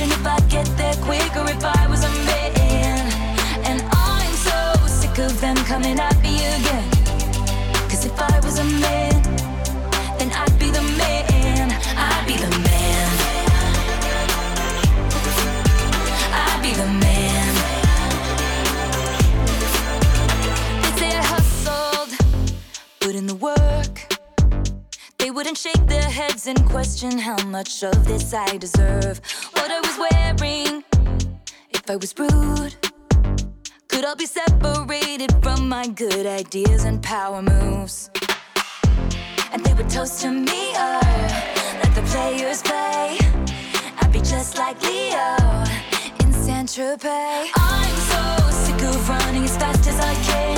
Wondering if I'd get there quicker if I was a man. And I'm so sick of them coming at me again. Cause if I was a man, then I'd be the man. I'd be the man. I'd be the man. They'd say I hustled, put in the work. They wouldn't shake their heads and question how much of this I deserve. What I was wearing, if I was rude. Could all be separated from my good ideas and power moves. And they would toast to me, oh, let the players play. I'd be just like Leo in Saint Tropez. I'm so sick of running as fast as I can.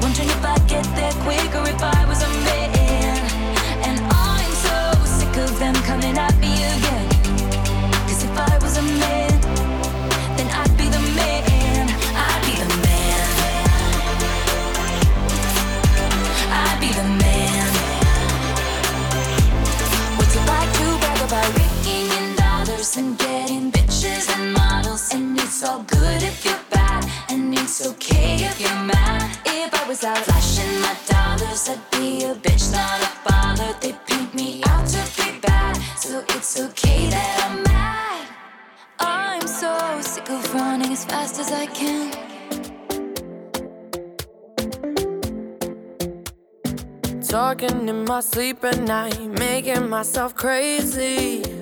Wondering if I'd get there quicker if I was a man. And I'm so sick of them coming at me it's all good if you're bad, and it's okay if you're mad. If I was out flashing my dollars, I'd be a bitch, not a bother. They paint me out to be bad, so it's okay that I'm mad. I'm so sick of running as fast as I can. Talking in my sleep at night, making myself crazy.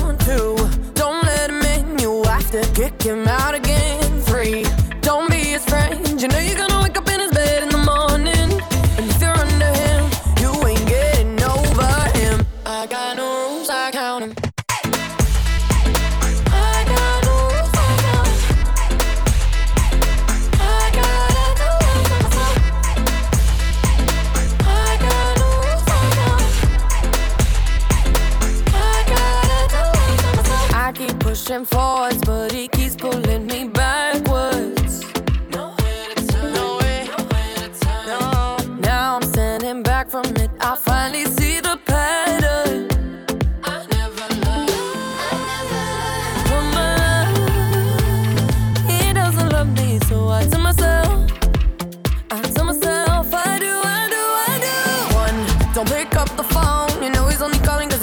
Kick him out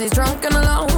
he's drunk and alone.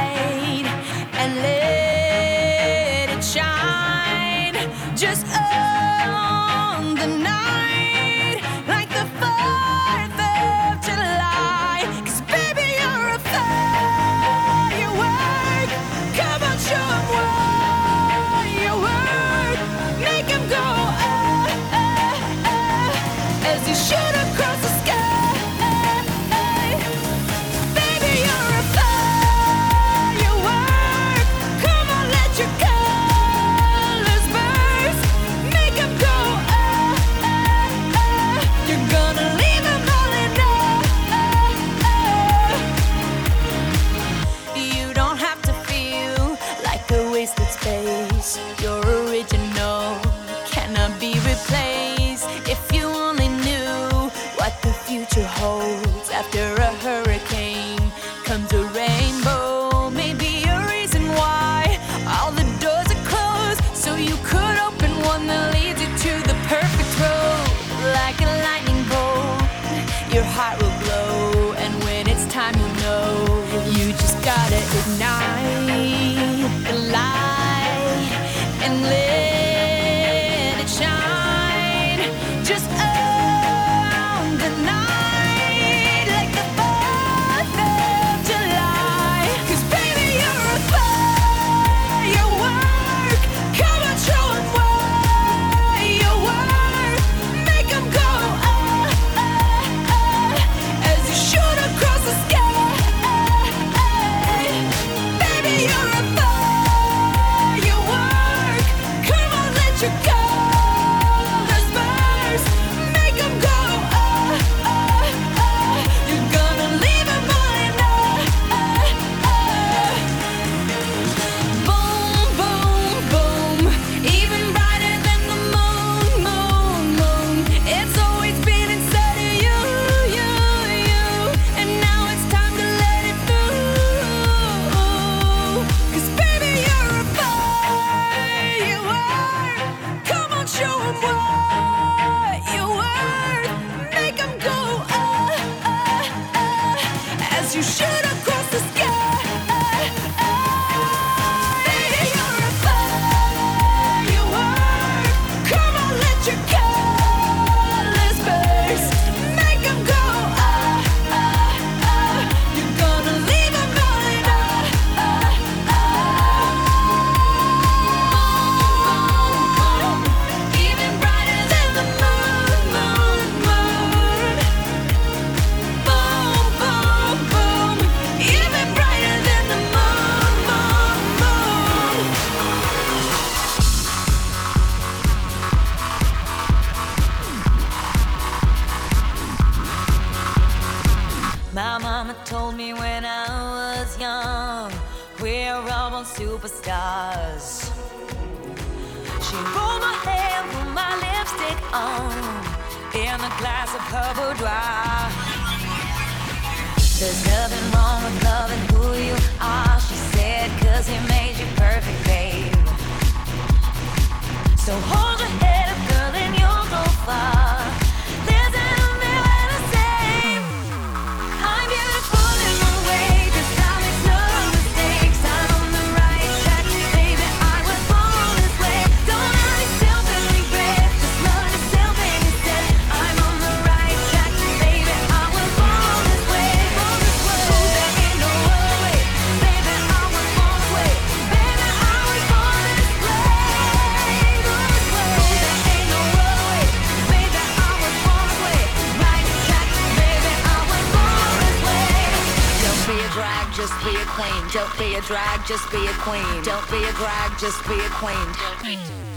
just be acclaimed.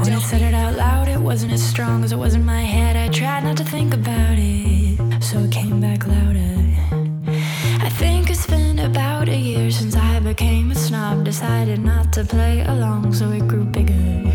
When I said it out loud, it wasn't as strong as it was in my head. I tried not to think about it, so it came back louder. I think it's been about a year since I became a snob. Decided not to play along, so it grew bigger.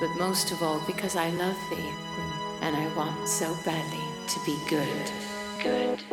But most of all because I love thee and I want so badly to be good. Good,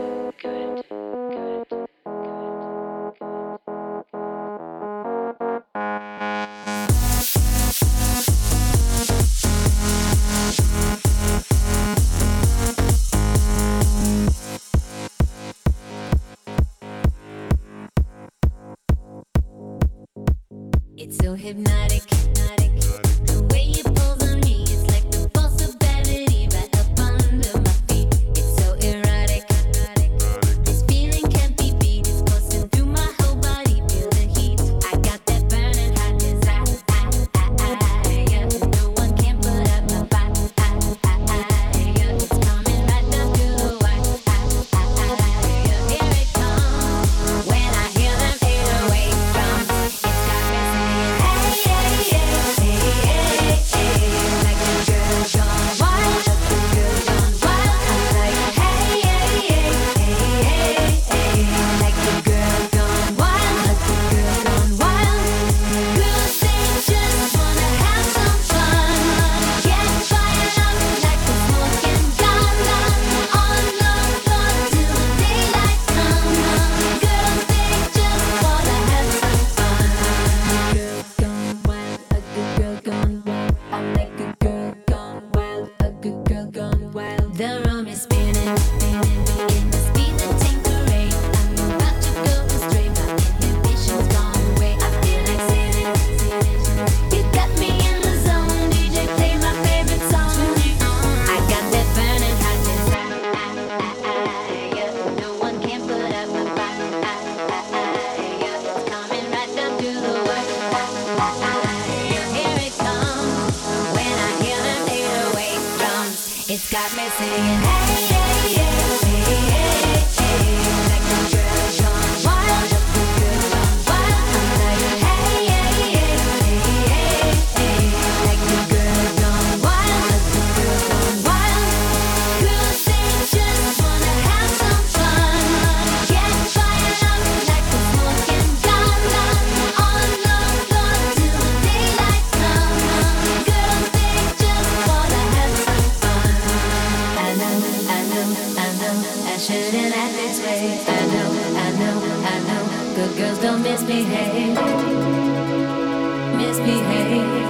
shouldn't act this way. I know, I know, I know. Good girls don't misbehave. Misbehave.